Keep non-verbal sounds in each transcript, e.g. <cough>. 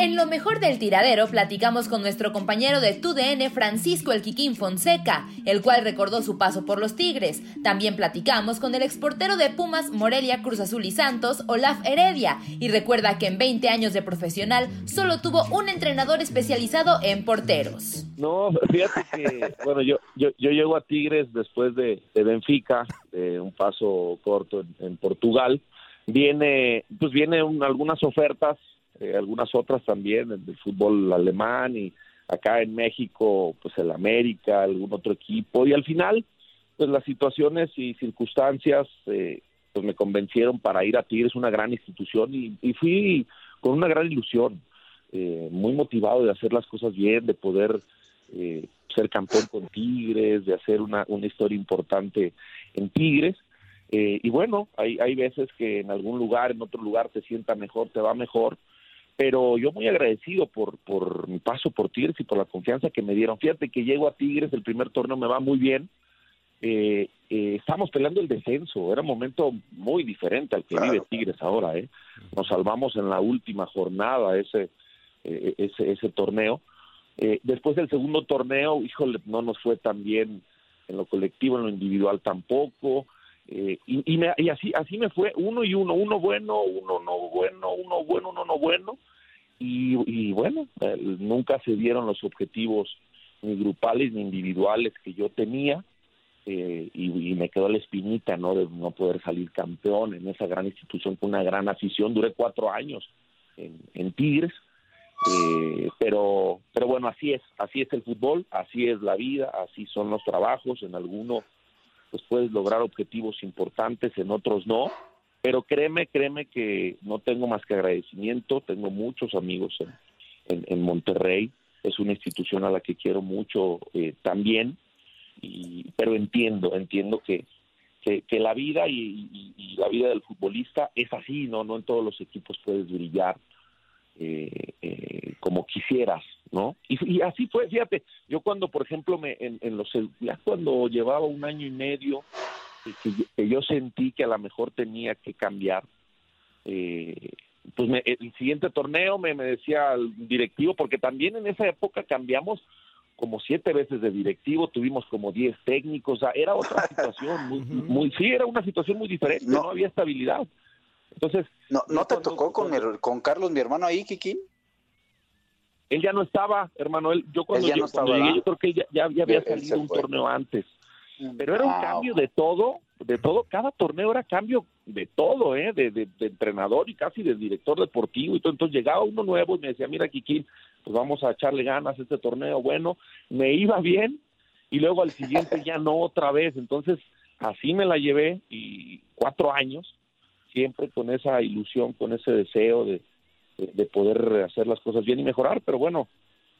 En lo mejor del tiradero platicamos con nuestro compañero de TUDN Francisco El Quiquín Fonseca, el cual recordó su paso por los Tigres. También platicamos con el exportero de Pumas Morelia Cruz Azul y Santos, Olaf Heredia, y recuerda que en 20 años de profesional solo tuvo un entrenador especializado en porteros. No, fíjate que, <laughs> bueno, yo, yo, yo llego a Tigres después de, Benfica, un paso corto en, en Portugal. Viene, pues vienen algunas ofertas eh, algunas otras también, el del fútbol alemán y acá en México, pues el América, algún otro equipo, y al final, pues las situaciones y circunstancias eh, pues me convencieron para ir a Tigres, una gran institución, y, y fui con una gran ilusión, eh, muy motivado de hacer las cosas bien, de poder eh, ser campeón con Tigres, de hacer una, una historia importante en Tigres, eh, y bueno, hay, hay veces que en algún lugar, en otro lugar te sienta mejor, te va mejor, pero yo muy agradecido por, por mi paso por Tigres y por la confianza que me dieron. Fíjate que llego a Tigres, el primer torneo me va muy bien, eh, eh, estamos peleando el descenso, era un momento muy diferente al que Claro. vive Tigres ahora, ¿eh? Nos salvamos en la última jornada ese, eh, ese, ese torneo. Después del segundo torneo, híjole, no nos fue tan bien en lo colectivo, en lo individual tampoco. Eh, y, y, me- y así así me fue uno y uno uno bueno uno no bueno uno bueno uno no bueno. Y, y bueno nunca se dieron los objetivos ni grupales ni individuales que yo tenía eh, y, y me quedó la espinita no de no poder salir campeón en esa gran institución con una gran afición. Duré cuatro años en, en Tigres eh, pero pero bueno así es así es el fútbol así es la vida así son los trabajos. En alguno pues puedes lograr objetivos importantes, en otros no, pero créeme, créeme que no tengo más que agradecimiento, tengo muchos amigos en, en, Monterrey, es una institución a la que quiero mucho eh, también, y, pero entiendo, entiendo que, que, que la vida y la vida del futbolista es así, no, no en todos los equipos puedes brillar eh, eh, como quisieras, ¿no? Y, y así fue, fíjate, yo cuando, por ejemplo, me, en, en los ya cuando llevaba un año y medio, que, que yo- sentí que a lo mejor tenía que cambiar, eh, pues me- el siguiente torneo me, me decía el directivo, porque también en esa época cambiamos como siete veces de directivo, tuvimos como diez técnicos, o sea, era otra <laughs> situación, muy, muy, sí, era una situación muy diferente, no, había estabilidad. Entonces, ¿No, no te tocó con, con Carlos, mi hermano, ahí, Kikín? él ya no estaba, hermano, él, yo cuando, Él ya no llegué, cuando estaba, llegué, ¿verdad? yo creo que él ya, ya- ya había salido un fue. torneo antes. Pero era un Ah, cambio de todo, de todo, cada torneo era cambio de todo, ¿eh? De, de- de entrenador y casi de director deportivo y todo. Entonces llegaba uno nuevo y me decía, mira, Kikín, pues vamos a echarle ganas a este torneo. Bueno, me iba bien y luego al siguiente <laughs> ya no otra vez. Entonces así me la llevé y cuatro años, siempre con esa ilusión, con ese deseo de, de, de poder hacer las cosas bien y mejorar. Pero bueno,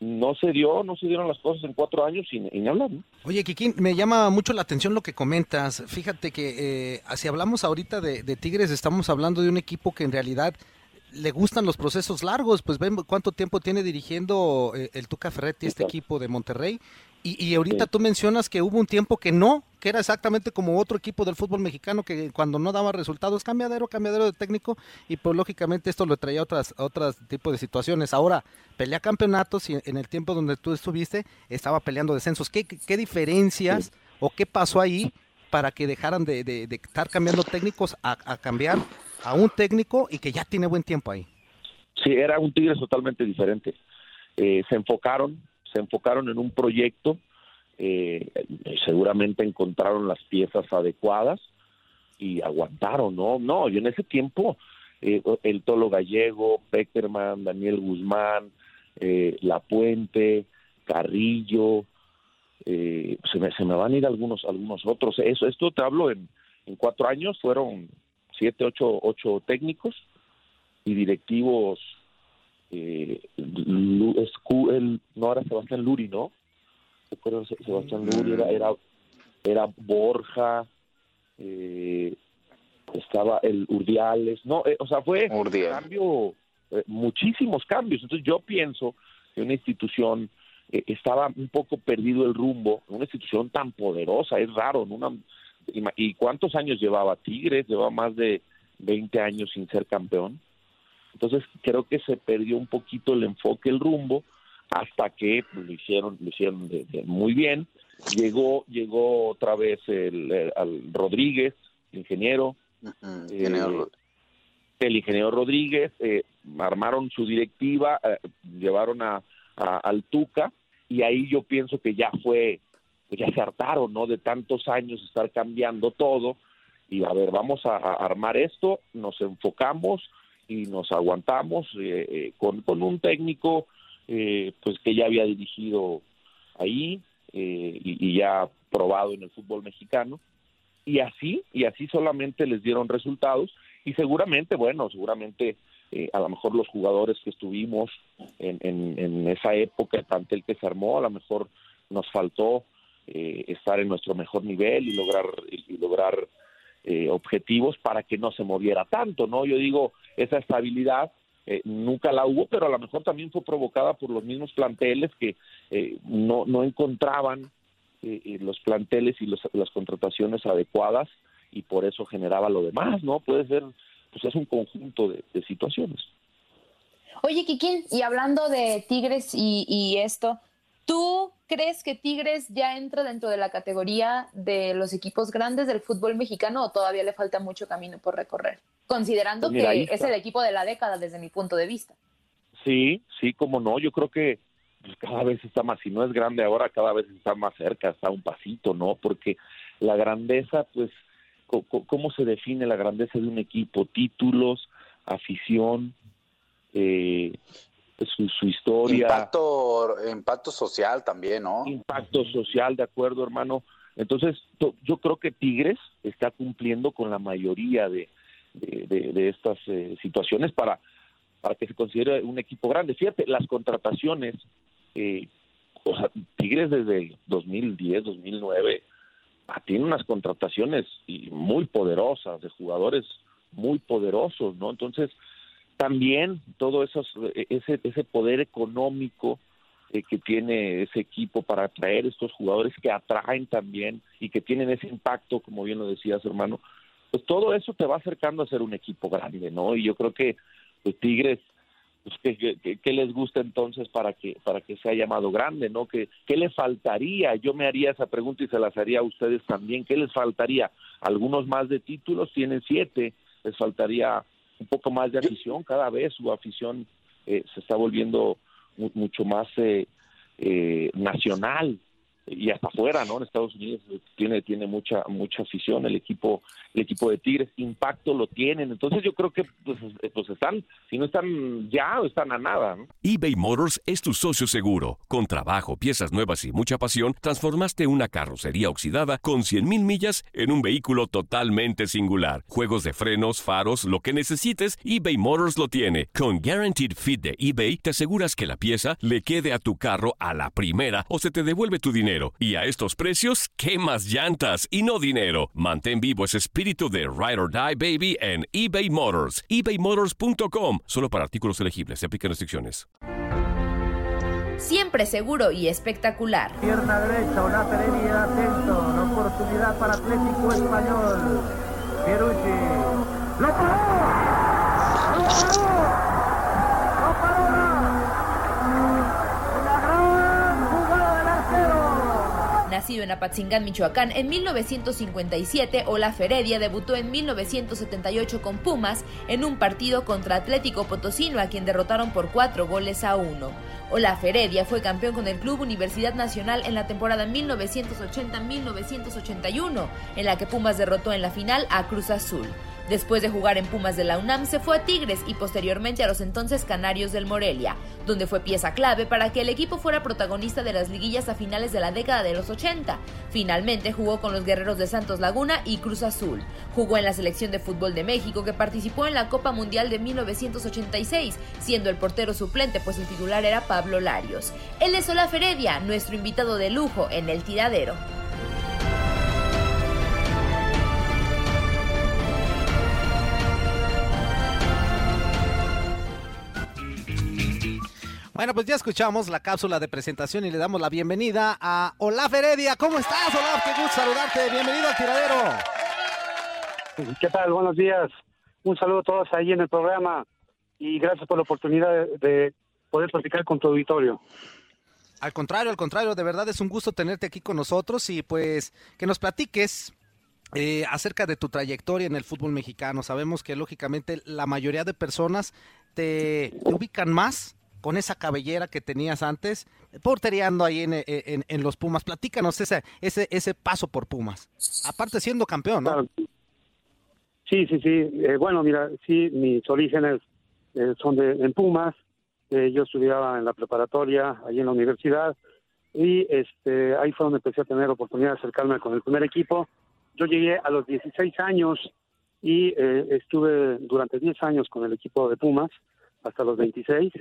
no se dio, no se dieron las cosas en cuatro años y, ni hablar. Oye, Kikín, me llama mucho la atención lo que comentas. Fíjate que eh, si hablamos ahorita de, de, Tigres, estamos hablando de un equipo que en realidad le gustan los procesos largos. Pues ven cuánto tiempo tiene dirigiendo eh, el Tuca Ferretti este equipo de Monterrey y, ahorita tú mencionas que hubo un tiempo que no, que era exactamente como otro equipo del fútbol mexicano que cuando no daba resultados, cambiadero, cambiadero de técnico, y pues lógicamente esto lo traía a otras, otras tipos de situaciones. Ahora, pelea campeonatos y en el tiempo donde tú estuviste, estaba peleando descensos. ¿Qué, qué diferencias o qué pasó ahí para que dejaran de, estar cambiando técnicos a, cambiar a un técnico y que ya tiene buen tiempo ahí? Sí, era un Tigres totalmente diferente. Eh, se enfocaron se enfocaron en un proyecto, eh, seguramente encontraron las piezas adecuadas y aguantaron, ¿no? No, yo en ese tiempo, eh, el Tolo Gallego, Peckerman, Daniel Guzmán, eh, La Puente, Carrillo, se me, se, me, van a ir algunos algunos otros. Eso, esto te hablo en, en cuatro años, fueron siete, ocho, ocho técnicos y directivos eh, el, no era Sebastián Luri, ¿no? Sebastián Luri era, era, era Borja, eh, estaba el Urdiales, no, eh, o sea, fue un cambio, eh, muchísimos cambios. Entonces yo pienso que una institución eh, estaba un poco perdido el rumbo, una institución tan poderosa, es raro, ¿no? Una, ¿Y cuántos años llevaba Tigres? Llevaba más de 20 años sin ser campeón. Entonces creo que se perdió un poquito el enfoque, el rumbo, hasta que pues, lo hicieron, lo hicieron muy bien. Llegó, llegó otra vez el, al Rodríguez, ingeniero. Eh, el ingeniero Rodríguez, eh, armaron su directiva, eh, llevaron a, al Tuca y ahí yo pienso que ya fue, pues, ya se hartaron, ¿no? De tantos años estar cambiando todo y a ver, vamos a armar esto, nos enfocamos, y nos aguantamos eh, eh, con, con un técnico eh, pues que ya había dirigido ahí y, ya probado en el fútbol mexicano y así y así solamente les dieron resultados y seguramente bueno seguramente a lo mejor los jugadores que estuvimos en, en, esa época el que se armó a lo mejor nos faltó estar en nuestro mejor nivel y lograr y lograr eh, objetivos para que no se moviera tanto, ¿no? Yo digo, esa estabilidad eh, nunca la hubo, pero a lo mejor también fue provocada por los mismos planteles que eh, no, no encontraban los planteles y las contrataciones adecuadas y por eso generaba lo demás, ¿no? Puede ser, pues es un conjunto de, situaciones. Oye, Kikín, y hablando de Tigres y, y esto, ¿Tú crees que Tigres ya entra dentro de la categoría de los equipos grandes del fútbol mexicano o todavía le falta mucho camino por recorrer? Considerando pues que es el equipo de la década desde mi punto de vista. Sí, sí, como no, yo creo que pues, cada vez está más, si no es grande ahora, cada vez está más cerca, está un pasito, ¿no? Porque la grandeza, pues, ¿cómo se define la grandeza de un equipo? Títulos, afición, eh, su, su historia. Impacto, impacto social también, ¿no? Impacto social, de acuerdo, hermano. Entonces, yo creo que Tigres está cumpliendo con la mayoría de, de, estas eh, situaciones para, para que se considere un equipo grande. Fíjate, las contrataciones, eh, o sea, Tigres desde el 2010, 2009, ah, tiene unas contrataciones muy poderosas, de jugadores muy poderosos, ¿no? Entonces, también todo eso, e, ese, ese poder económico eh, que tiene ese equipo para atraer estos jugadores que atraen también y que tienen ese impacto, como bien lo decías, hermano, pues todo eso te va acercando a ser un equipo grande, ¿no? Y yo creo que los Tigres, pues, ¿qué, les gusta entonces para que para que sea llamado grande, ¿no? ¿Qué, ¿Qué le faltaría? Yo me haría esa pregunta y se las haría a ustedes también. ¿Qué les faltaría? Algunos más de títulos, tienen siete, les faltaría un poco más de afición, cada vez su afición eh, se está volviendo mucho más eh, eh, nacional, y hasta afuera, ¿no? En Estados Unidos tiene tiene mucha mucha afición el equipo el equipo de Tigres, impacto lo tienen, entonces yo creo que pues, pues están, si no están ya, están a nada, ¿no? eBay Motors es tu socio seguro. Con trabajo, piezas nuevas y mucha pasión, transformaste una carrocería oxidada con 100.000 millas en un vehículo totalmente singular. Juegos de frenos, faros, lo que necesites, eBay Motors lo tiene. Con Guaranteed Fit de eBay, te aseguras que la pieza le quede a tu carro a la primera o se te devuelve tu dinero. Y a estos precios, ¿qué más llantas y no dinero? Mantén vivo ese espíritu de Ride or Die Baby en eBay Motors. ebaymotors.com. Solo para artículos elegibles. Se aplican restricciones. Siempre seguro y espectacular. Pierna derecha, una Pereira atento. Una oportunidad para Atlético Español. Pierucci. ¡Lo paró! ¡Lo paró! Nacido en Apatzingán, Michoacán, en 1957, Olaf Heredia debutó en 1978 con Pumas en un partido contra Atlético Potosino, a quien derrotaron por cuatro goles a uno. Olaf Heredia fue campeón con el Club Universidad Nacional en la temporada 1980-1981, en la que Pumas derrotó en la final a Cruz Azul. Después de jugar en Pumas de la UNAM, se fue a Tigres y posteriormente a los entonces Canarios del Morelia, donde fue pieza clave para que el equipo fuera protagonista de las liguillas a finales de la década de los 80. Finalmente jugó con los Guerreros de Santos Laguna y Cruz Azul. Jugó en la selección de fútbol de México que participó en la Copa Mundial de 1986, siendo el portero suplente pues el titular era Pablo Larios. Él es Olaf Heredia, nuestro invitado de lujo en el tiradero. Bueno, pues ya escuchamos la cápsula de presentación y le damos la bienvenida a Olaf Heredia. ¿Cómo estás, Olaf? Qué gusto saludarte. Bienvenido al tiradero. ¿Qué tal? Buenos días. Un saludo a todos ahí en el programa y gracias por la oportunidad de, de poder platicar con tu auditorio. Al contrario, al contrario, de verdad es un gusto tenerte aquí con nosotros y pues que nos platiques eh, acerca de tu trayectoria en el fútbol mexicano. Sabemos que lógicamente la mayoría de personas te, te ubican más con esa cabellera que tenías antes, porteriando ahí en, en, en los Pumas. Platícanos ese, ese, ese paso por Pumas. Aparte siendo campeón, ¿no? Sí, sí, sí. Eh, bueno, mira, sí, mis orígenes eh, son de en Pumas. Eh, yo estudiaba en la preparatoria, allí en la universidad, y este, ahí fue donde empecé a tener oportunidad de acercarme con el primer equipo. Yo llegué a los 16 años y eh, estuve durante 10 años con el equipo de Pumas hasta los 26.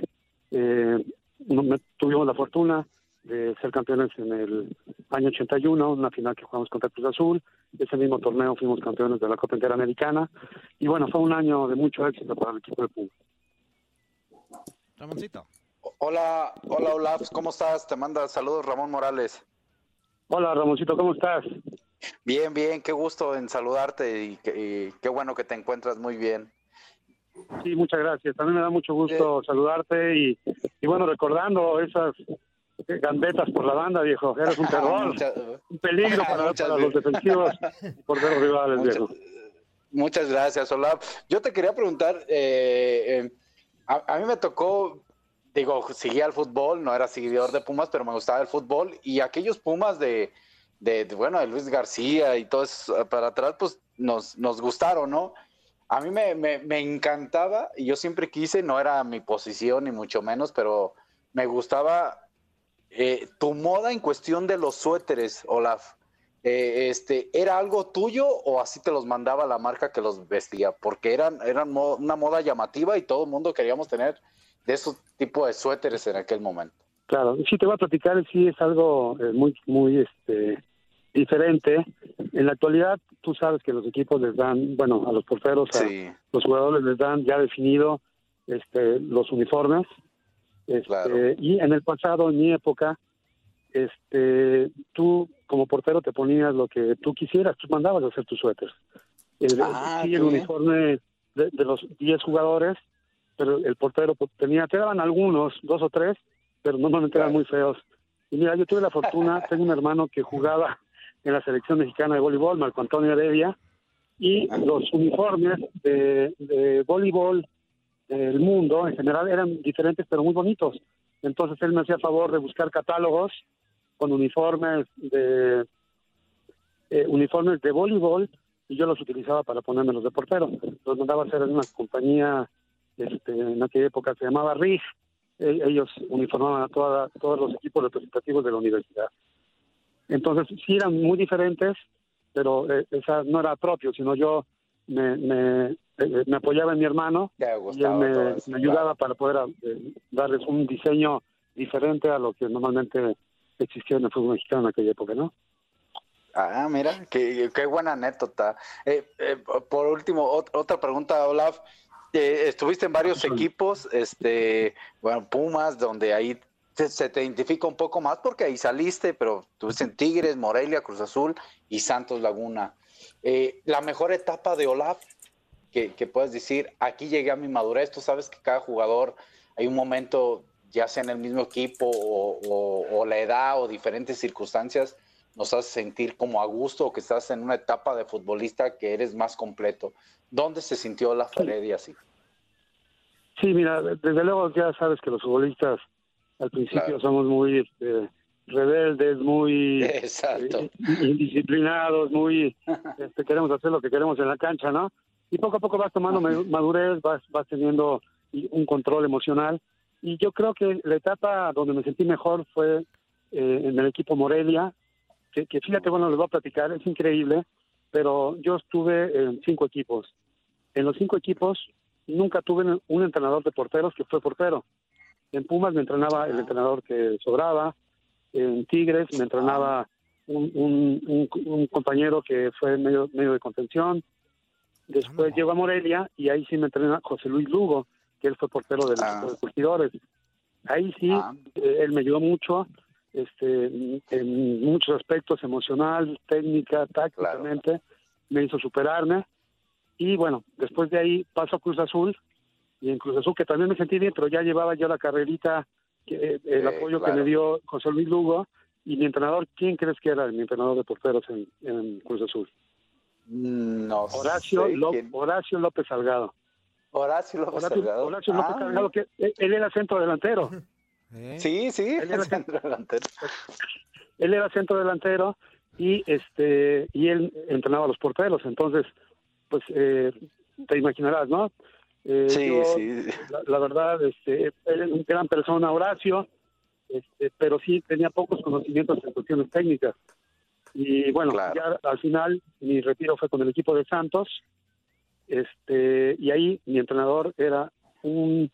Eh, no- tuvimos la fortuna de ser campeones en el año 81, una final que jugamos contra Cruz Azul. Ese mismo torneo fuimos campeones de la Copa Interamericana. Y bueno, fue un año de mucho éxito para el equipo de Pumas. Ramoncito. Hola, hola Olaf, ¿cómo estás? Te manda saludos Ramón Morales. Hola Ramoncito, ¿cómo estás? Bien, bien, qué gusto en saludarte y, que- y qué bueno que te encuentras muy bien. Sí, muchas gracias. También me da mucho gusto saludarte y, y bueno, recordando esas gambetas por la banda, viejo. Eres un terror, <laughs> un peligro para, <laughs> los defensivos y porteros rivales, Muchas, viejo. muchas gracias, Olaf. Yo te quería preguntar, eh, eh, a, a mí me tocó, digo, seguía el fútbol, no era seguidor de Pumas, pero me gustaba el fútbol y aquellos Pumas de, de, de, bueno, de Luis García y todo eso para atrás, pues nos, nos gustaron, ¿no? A mí me, me, me encantaba y yo siempre quise, no era mi posición ni mucho menos, pero me gustaba eh, tu moda en cuestión de los suéteres, Olaf. Eh, este, ¿Era algo tuyo o así te los mandaba la marca que los vestía? Porque eran, eran una moda llamativa y todo el mundo queríamos tener de esos tipos de suéteres en aquel momento. Claro, sí te voy a platicar, sí es algo eh, muy, muy este, diferente. En la actualidad, tú sabes que los equipos les dan, bueno, a los porteros, a los jugadores les dan ya definido este, los uniformes. Este, Claro. Y en el pasado, en mi época, este, tú como portero te ponías lo que tú quisieras, tú mandabas a hacer tus suéteres. El, Ah, sí, el uniforme de, de los 10 jugadores, pero el portero tenía, te daban algunos, dos o tres, pero normalmente eran muy feos. Y mira, yo tuve la fortuna, tengo un hermano que jugaba en la selección mexicana de voleibol, Marco Antonio Heredia, y los uniformes de, de voleibol del mundo en general eran diferentes pero muy bonitos. Entonces él me hacía favor de buscar catálogos con uniformes de eh, uniformes de voleibol y yo los utilizaba para ponérmelos de portero. Los mandaba a hacer en una compañía, este, en aquella época se llamaba RIG. E- ellos uniformaban a toda- todos los equipos representativos de la universidad. Entonces, sí eran muy diferentes, pero eh, esa no era propio, sino yo me, me, eh, me apoyaba en mi hermano y él me, ayudaba para poder eh, darles un diseño diferente a lo que normalmente existía en el fútbol mexicano en aquella época, ¿no? Ah, mira, qué, qué buena anécdota. Eh, eh, por último, ot- otra pregunta, Olaf. Eh, estuviste en varios equipos, este, bueno, Pumas, donde ahí se, se te identifica un poco más porque ahí saliste, pero estuviste en Tigres, Morelia, Cruz Azul y Santos Laguna. Eh, la mejor etapa de Olaf, que, que puedes decir, aquí llegué a mi madurez, tú sabes que cada jugador hay un momento, ya sea en el mismo equipo o, o- o la edad o diferentes circunstancias, nos hace sentir como a gusto o que estás en una etapa de futbolista que eres más completo. ¿Dónde se sintió la Heredia así? Sí, mira, desde luego ya sabes que los futbolistas al principio somos muy este, rebeldes, muy Exacto. eh, indisciplinados, muy este, queremos hacer lo que queremos en la cancha, ¿no? Y poco a poco vas tomando ma- madurez, vas, vas teniendo un control emocional. Y yo creo que la etapa donde me sentí mejor fue eh, en el equipo Morelia, que, que fíjate, bueno, les voy a platicar, es increíble, pero yo estuve en cinco equipos. En los cinco equipos nunca tuve un entrenador de porteros que fue portero. En Pumas me entrenaba el entrenador que sobraba, en Tigres me entrenaba un, un- un- un compañero que fue medio, medio de contención. Después llegó a Morelia y ahí sí me entrena José Luis Lugo, que él fue portero del equipo de curtidores. Ahí sí, eh, él me ayudó mucho este, en muchos aspectos, emocional, técnica, tácticamente, me hizo superarme. Y bueno, después de ahí paso a Cruz Azul, y en Cruz Azul que también me sentí bien, pero ya llevaba yo la carrerita, que, eh, el apoyo que me dio José Luis Lugo, y mi entrenador, ¿quién crees que era mi entrenador de porteros en, en Cruz Azul? No Horacio, sé Ló- quién. Horacio López Salgado. Horacio López Horacio, Salgado. Horacio López Ah, Salgado, que él, él era centro delantero. <laughs> Sí, sí, Él era <laughs> centro delantero. <laughs> él era centro delantero y este y él entrenaba a los porteros entonces pues eh, te imaginarás no Eh, Sí, yo, sí. la, la verdad este es una gran persona Horacio este, pero sí tenía pocos conocimientos en cuestiones técnicas y bueno ya al final mi retiro fue con el equipo de Santos este y ahí mi entrenador era un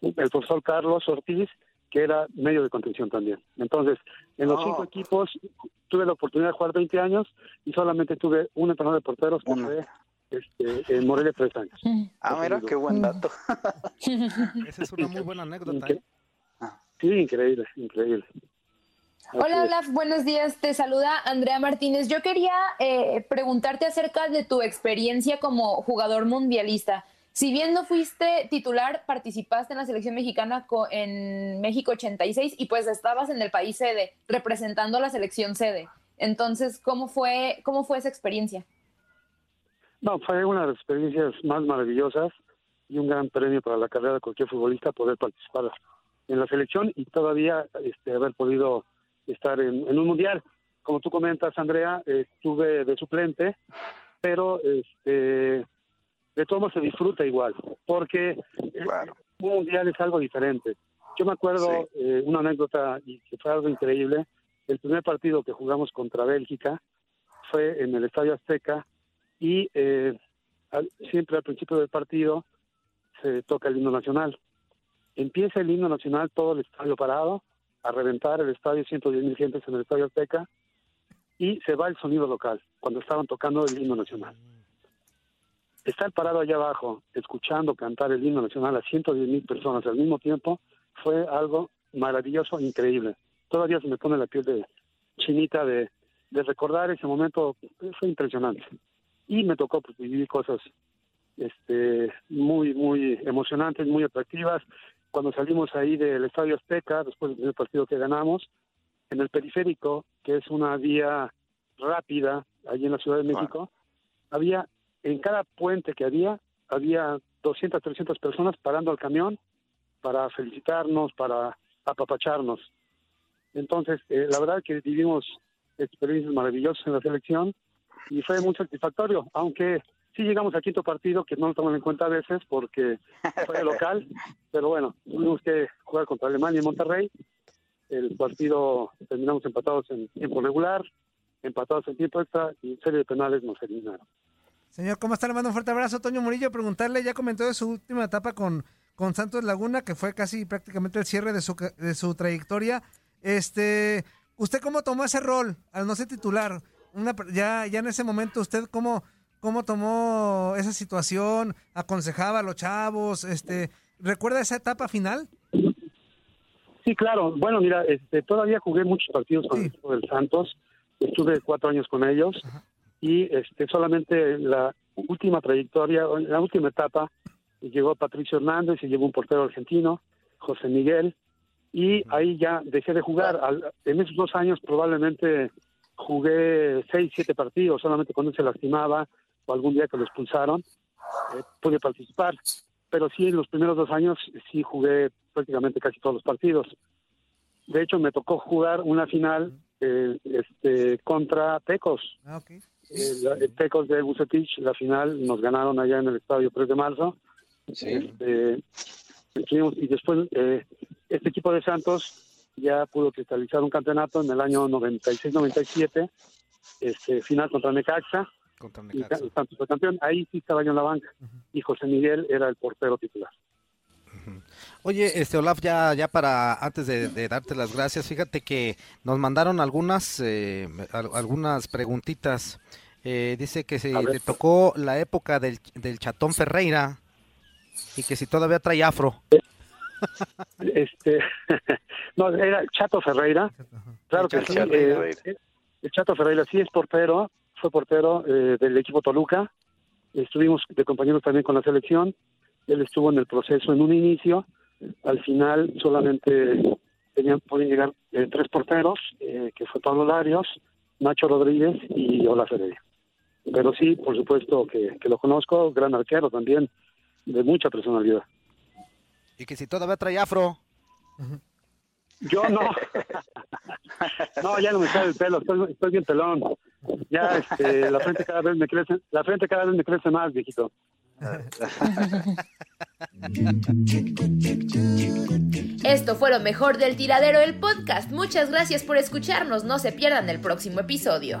el profesor Carlos Ortiz que era medio de contención también. Entonces, en los Oh. cinco equipos tuve la oportunidad de jugar 20 años y solamente tuve un entrenador de porteros que fue este, en Morelia tres años. Ah, mira, qué buen dato. <laughs> Esa es una muy buena anécdota. ¿eh? Sí, increíble, increíble. Hola Olaf, buenos días. Te saluda Andrea Martínez. Yo quería eh, preguntarte acerca de tu experiencia como jugador mundialista. Si bien no fuiste titular, participaste en la selección mexicana co- en México 86 y pues estabas en el país sede representando a la selección sede. Entonces, ¿cómo fue, cómo fue esa experiencia? No, fue una de las experiencias más maravillosas y un gran premio para la carrera de cualquier futbolista poder participar en la selección y todavía este, haber podido estar en, en un mundial. Como tú comentas, Andrea, eh, estuve de suplente, pero este, de todo modo se disfruta igual, porque un mundial es algo diferente. Yo me acuerdo eh, una anécdota y que fue algo increíble. El primer partido que jugamos contra Bélgica fue en el Estadio Azteca y eh, siempre al principio del partido se toca el himno nacional. Empieza el himno nacional, todo el estadio parado, a reventar el estadio, 110 mil gentes en el Estadio Azteca, y se va el sonido local cuando estaban tocando el himno nacional. Estar parado allá abajo, escuchando cantar el himno nacional a 110 mil personas al mismo tiempo, fue algo maravilloso, increíble. Todavía se me pone la piel de chinita de, de recordar ese momento, fue impresionante. Y me tocó pues, vivir cosas este, muy, muy emocionantes, muy atractivas. Cuando salimos ahí del Estadio Azteca, después del primer partido que ganamos, en el periférico, que es una vía rápida allí en la Ciudad de México, había, en cada puente que había, había 200, 300 personas parando al camión para felicitarnos, para apapacharnos. Entonces, eh, la verdad que vivimos experiencias maravillosas en la selección y fue muy satisfactorio, aunque sí llegamos al quinto partido, que no lo toman en cuenta a veces porque fue local, <laughs> pero bueno, tuvimos que jugar contra Alemania y Monterrey. El partido terminamos empatados en tiempo regular, empatados en tiempo extra y en serie de penales nos eliminaron. Señor, ¿cómo está? Le mando un fuerte abrazo. Toño Murillo, preguntarle, ya comentó de su última etapa con, con Santos Laguna, que fue casi prácticamente el cierre de su, de su trayectoria. Este, ¿Usted cómo tomó ese rol al no ser titular? Una, ya, ya en ese momento, ¿usted cómo, cómo tomó esa situación? ¿Aconsejaba a los chavos? Este, ¿Recuerda esa etapa final? Sí, claro. Bueno, mira, este, todavía jugué muchos partidos con el equipo del Santos. Estuve cuatro años con ellos y este, solamente la última trayectoria, la última etapa, llegó Patricio Hernández y llegó un portero argentino, José Miguel, y ahí ya dejé de jugar. en esos dos años probablemente jugué seis, siete partidos, solamente cuando se lastimaba o algún día que lo expulsaron, eh, pude participar. Pero sí, en los primeros dos años sí jugué prácticamente casi todos los partidos. De hecho, me tocó jugar una final eh, este, contra Tecos. Ah, okay. Eh, Tecos de Bucetich, la final nos ganaron allá en el estadio 3 de marzo. Sí. Este, y después eh, este equipo de Santos ya pudo cristalizar un campeonato en el año 96-97, este, final contra Necaxa. Contra Y Necaxa. Santos fue campeón. Ahí sí estaba yo en la banca. Y José Miguel era el portero titular. Oye, este Olaf, ya, ya para antes de, de darte las gracias, fíjate que nos mandaron algunas eh, al- algunas preguntitas. Eh, dice que se le tocó la época del, del Chatón Ferreira y que si todavía trae afro. Este, <laughs> no, era Chato Ferreira. Claro que El sí. Chato eh, Ferreira. el Chato Ferreira sí es portero, fue portero eh, del equipo Toluca. Estuvimos de compañeros también con la selección. Él estuvo en el proceso en un inicio. Al final solamente tenían, podían llegar eh, tres porteros, eh, que fue Pablo Larios, Nacho Rodríguez y Olaf Heredia. Pero sí, por supuesto que, que lo conozco, gran arquero también, de mucha personalidad. Y que si todavía trae afro. Yo no. <laughs> No, ya no me sale el pelo, estoy, estoy bien pelón. Ya este, la frente cada vez me crece, la frente cada vez me crece más, viejito. Esto fue lo mejor del tiradero del podcast. Muchas gracias por escucharnos. No se pierdan el próximo episodio.